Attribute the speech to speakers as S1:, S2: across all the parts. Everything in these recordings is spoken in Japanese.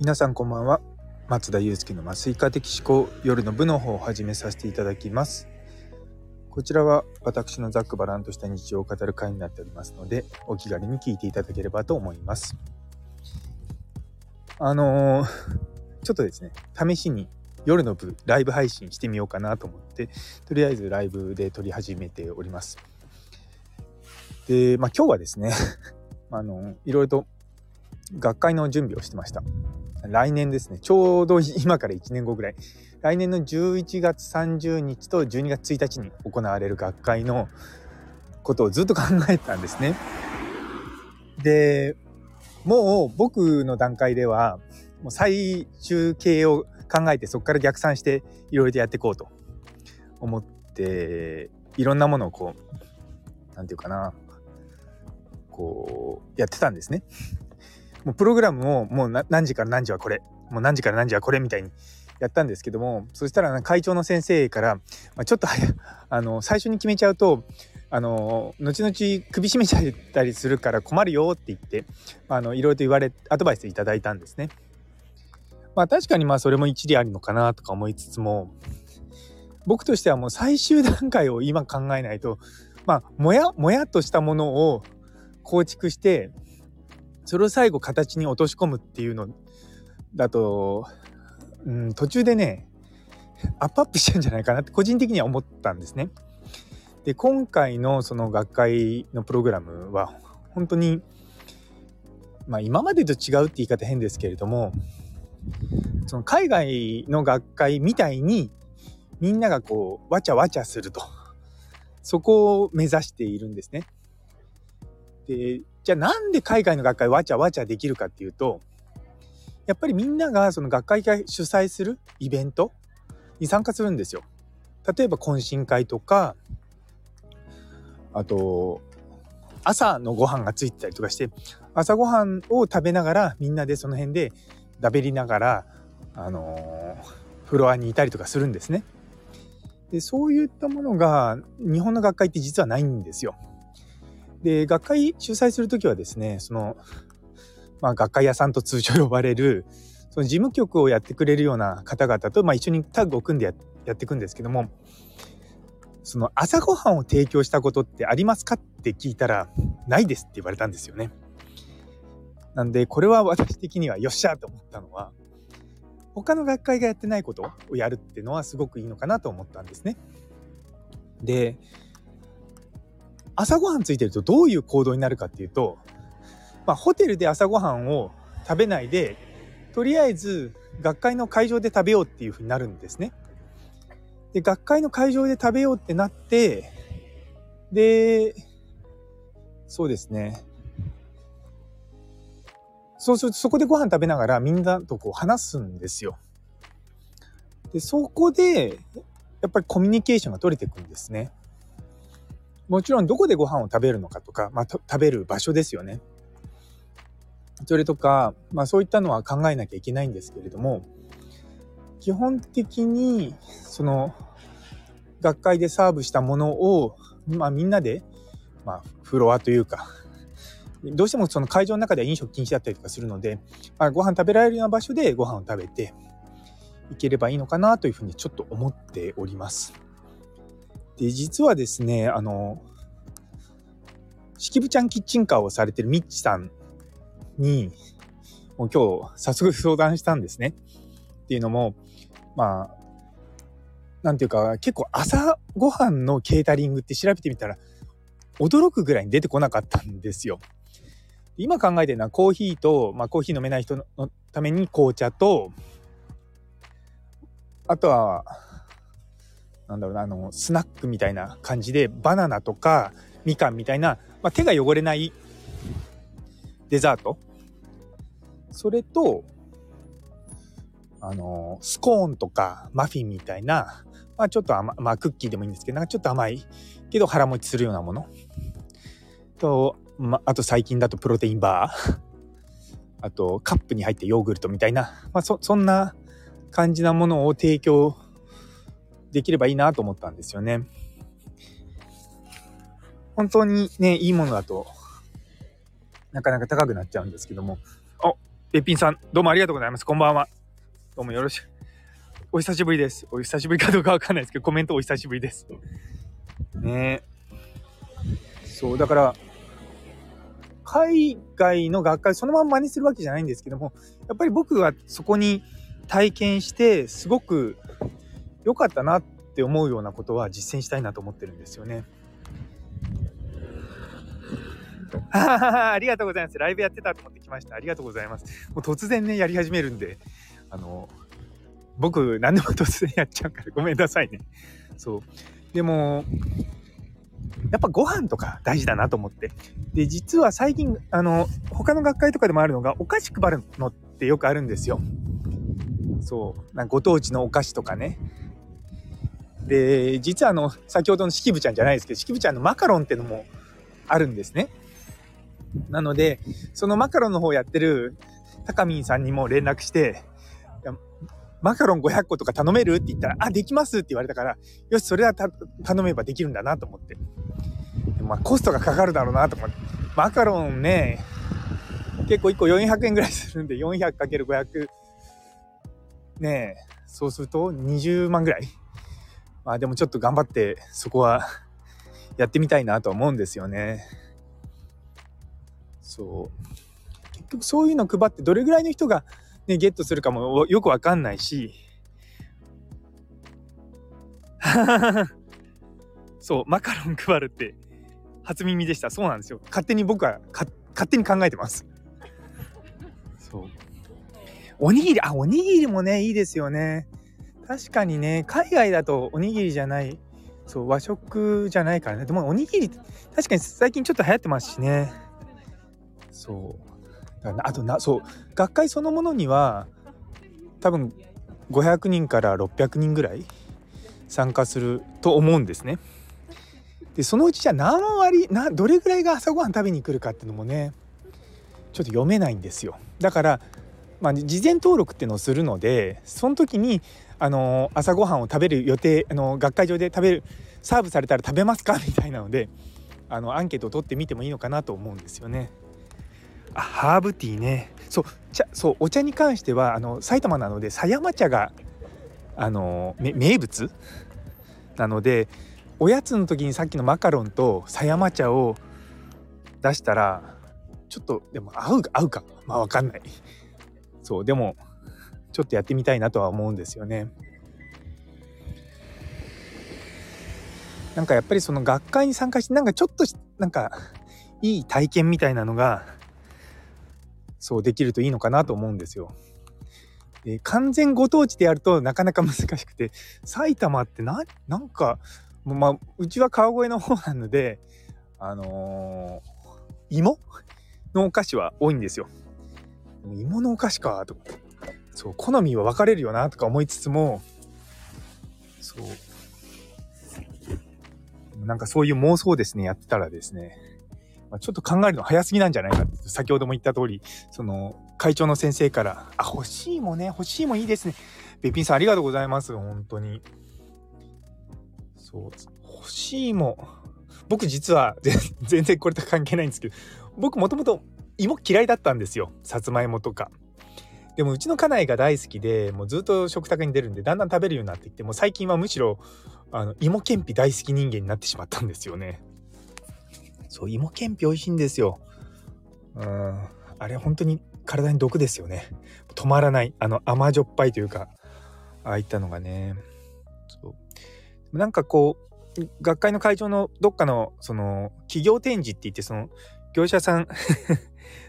S1: 皆さんこんばんは。松田祐介の麻酔科的思考夜の部の方を始めさせていただきます。こちらは私のざっくばらんとした日常を語る会になっておりますのでお気軽に聞いていただければと思います。あのー、ちょっとですね試しに夜の部ライブ配信してみようかなと思ってとりあえずライブで撮り始めております。でまあ今日はですね あのいろいろと学会の準備をしてました。来年ですねちょうど今から1年後ぐらい来年の11月30日と12月1日に行われる学会のことをずっと考えてたんですね。でもう僕の段階ではもう最終形を考えてそこから逆算していろいろやっていこうと思っていろんなものをこう何て言うかなこうやってたんですね。もうプログラムをもう何時から何時はこれもう何時から何時はこれみたいにやったんですけどもそしたら会長の先生から、まあ、ちょっと あの最初に決めちゃうとあの後々首絞めちゃったりするから困るよって言ってあのいろいろと言われアドバイスいただいたんですね。まあ確かにまあそれも一理ありのかなとか思いつつも僕としてはもう最終段階を今考えないとまあもやもやっとしたものを構築してそれを最後形に落とし込むっていうのだと、うん、途中でねアップアップしちゃうんじゃないかなって個人的には思ったんですね。で今回のその学会のプログラムは本当にまあ今までと違うって言い方変ですけれどもその海外の学会みたいにみんながこうわちゃわちゃするとそこを目指しているんですね。でじゃあなんで海外の学会わちゃわちゃできるかっていうとやっぱりみんながその学会が主催するイベントに参加するんですよ。例えば懇親会とかあと朝のご飯がついてたりとかして朝ごはんを食べながらみんなでその辺でだべりながら、あの、フロアにいたりとかするんですね。でそういったものが日本の学会って実はないんですよ。で、学会主催するときはですね、その、まあ、学会屋さんと通称 呼ばれる、その事務局をやってくれるような方々と、まあ、一緒にタッグを組んでややっていくんですけども、その朝ごはんを提供したことってありますかって聞いたら、ないですって言われたんですよね。なんで、これは 私的にはよっしゃと思ったのは、他の学会がやってないことをやるっていうのはすごくいいのかなと思ったんですね。で、朝ごはんついてるとどういう行動になるかっていうと、まあ、ホテルで朝ごはんを食べないでとりあえず学会の会場で食べようっていうふうになるんですね。で学会の会場で食べようってなってでそうですねそうするとそこでご飯食べながらみんなとこう話すんですよ。でそこでやっぱりコミュニケーションが取れていくんですね。もちろんどこでご飯を食べるのかとか、まあ、食べる場所ですよね。それとか、まあそういったのは考えなきゃいけないんですけれども、基本的に、その、学会でサーブしたものを、まあみんなで、まあフロアというか、どうしてもその会場の中では飲食禁止だったりとかするので、まあ、ご飯食べられるような場所でご飯を食べていければいいのかなというふうにちょっと思っております。で、実はですね、あの、式部ちゃんキッチンカーをされてるミッチさんに、もう今日早速相談したんですね。っていうのも、まあ、なんていうか、結構朝ごはんのケータリングって調べてみたら、驚くぐらいに出てこなかったんですよ。今考えてるのはコーヒーと、まあ、コーヒー飲めない人のために紅茶と、あとは、なんだろうな、あの、スナックみたいな感じで、バナナとかみかんみたいな、まあ、手が汚れないデザート。それと、あの、スコーンとかマフィンみたいな、まあちょっと甘、まあクッキーでもいいんですけど、なんかちょっと甘いけど腹持ちするようなもの。と、まあと最近だとプロテインバー。あとカップに入ってヨーグルトみたいな、まあそ、そんな感じなものを提供できればいいなと思ったんですよね。本当にね、いいものだと、なかなか高くなっちゃうんですけども、あ、べっぴんさん、どうもありがとうございます。こんばんは。どうもよろしく。お久しぶりです。お久しぶりかどうかわかんないですけど、コメントお久しぶりです。ねそう、だから、海外の学会そのまま真似するわけじゃないんですけども、やっぱり僕はそこに体験して、すごく良かったなって思うようなことは実践したいなと思ってるんですよね。ありがとうございます。ライブやってたと思ってきました。ありがとうございます。もう突然ね、やり始めるんで、あの、僕何でも突然やっちゃうからごめんなさいね。そう。でも、やっぱご飯とか大事だなと思って。で、実は最近、あの、他の学会とかでもあるのが、お菓子配るのってよくあるんですよ。そう。なんかご当地のお菓子とかね。で、実はあの、先ほどの式部ちゃんじゃないですけど、式部ちゃんのマカロンってのもあるんですね。なので、そのマカロンの方やってる高見さんにも連絡して、マカロン500個とか頼めるって言ったら、あ、できますって言われたから、よし、それは頼めばできるんだなと思って。まあ、コストがかかるだろうなと思って。マカロンね、結構1個400円ぐらいするんで、400×500、ねえ、そうすると20万ぐらい。まあでもちょっと頑張ってそこはやってみたいなと思うんですよね。そう。結局そういうの配ってどれぐらいの人がね、ゲットするかもよくわかんないし、そう、マカロン配るって初耳でした。そうなんですよ。勝手に僕は勝手に考えてます。そう。おにぎり、あ、おにぎりもね、いいですよね。確かにね、海外だとおにぎりじゃない、そう、和食じゃないからね。でもおにぎり、確かに最近ちょっと流行ってますしね。そう。あとなそう学会そのものには多分500人から600人ぐらい参加すると思うんですね。でそのうちじゃあ何割などれぐらいが朝ごはん食べに来るかっていうのもねちょっと読めないんですよ。だから、まあ、事前登録っていうのをするのでその時にあの朝ごはんを食べる予定あの学会場で食べるサーブされたら食べますかみたいなのであのアンケートを取ってみてもいいのかなと思うんですよね。あハーブティーね。そう茶そうお茶に関してはあの埼玉なので狭山茶があの名物？なのでおやつの時にさっきのマカロンと狭山茶を出したらちょっとでも合う合うかまあ分かんない。そうでもちょっとやってみたいなとは思うんですよねなんかやっぱりその学会に参加してなんかちょっとなんかいい体験みたいなのがそうできるといいのかなと思うんですよ。で完全ご当地でやるとなかなか難しくて埼玉ってななんか、まあ、うちは川越の方なのであのー、芋のお菓子は多いんですよ。芋のお菓子かとかそう好みは分かれるよなとか思いつつもそう。なんかそういう妄想ですねやってたらですね。ま、ちょっと考えるの早すぎなんじゃないかって先ほども言った通りその会長の先生から「あ欲しいもね欲しいもいいですね」べっぴんさんありがとうございます本当に。そう欲しいも。僕実は全然これと関係ないんですけど僕もともと芋嫌いだったんですよ。さつまいもとか。でもうちの家内が大好きでもうずっと食卓に出るんでだんだん食べるようになってきてもう最近はむしろあの芋けんぴ大好き人間になってしまったんですよねそう、芋けんぴ美味しいんですよ。うん。あれ本当に体に毒ですよね。止まらない。あの甘じょっぱいというか、ああいったのがね。そう。なんかこう、学会の会場のどっかの、その、企業展示って言って、その、業者さん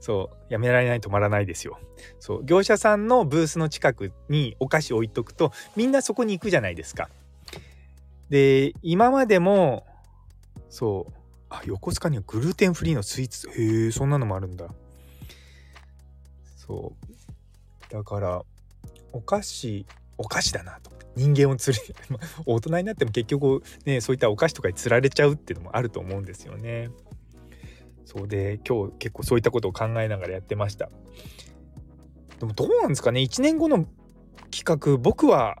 S1: そう、やめられない止まらないですよ。そう、業者さんのブースの近くにお菓子置いとくと、みんなそこに行くじゃないですか。で、今までも、そう、あ横須賀にはグルテンフリーのスイーツへえそんなのもあるんだそうだからお菓子お菓子だなと人間を釣り 大人になっても結局ねそういったお菓子とかに釣られちゃうっていうのもあると思うんですよねそうで今日結構そういったことを考えながらやってましたでもどうなんですかね1年後の企画僕は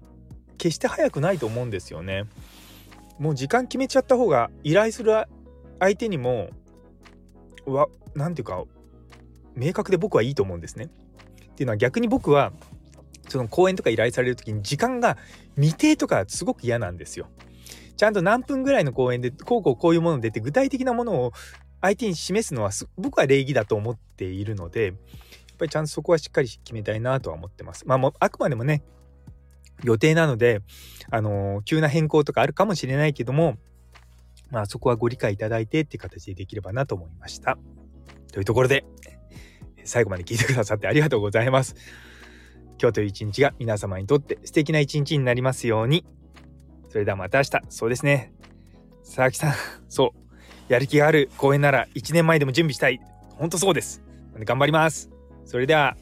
S1: 決して早くないと思うんですよねもう時間決めちゃった方が依頼する相手にもわなんていうか明確で僕はいいと思うんですね。っていうのは逆に僕はその講演とか依頼される時に時間が未定とかすごく嫌なんですよ。ちゃんと何分ぐらいの講演でこうこうこういうもの出て具体的なものを相手に示すのは僕は礼儀だと思っているのでやっぱりちゃんとそこはしっかり決めたいなとは思ってます。まあもうあくまでもね予定なのであのー、急な変更とかあるかもしれないけどもまあそこはご理解いただいてっていう形でできればなと思いました。というところで最後まで聞いてくださってありがとうございます。今日という一日が皆様にとって素敵な一日になりますように。それではまた明日。そうですね。佐々木さん、そう。やる気がある公演なら1年前でも準備したい。ほんとそうです。頑張ります。それでは